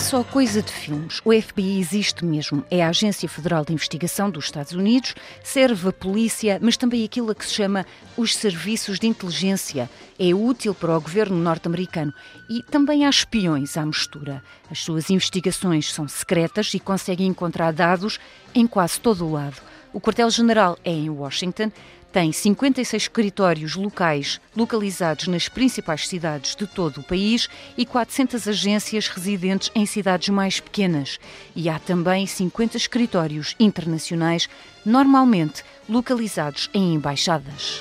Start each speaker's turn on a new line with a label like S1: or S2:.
S1: só coisa de filmes. O FBI existe mesmo. É a Agência Federal de Investigação dos Estados Unidos, serve a polícia, mas também aquilo a que se chama os serviços de inteligência. É útil para o governo norte-americano. E também há espiões à mistura. As suas investigações são secretas e conseguem encontrar dados em quase todo o lado. O quartel-general é em Washington, tem 56 escritórios locais localizados nas principais cidades de todo o país e 400 agências residentes em cidades mais pequenas. E há também 50 escritórios internacionais, normalmente localizados em embaixadas.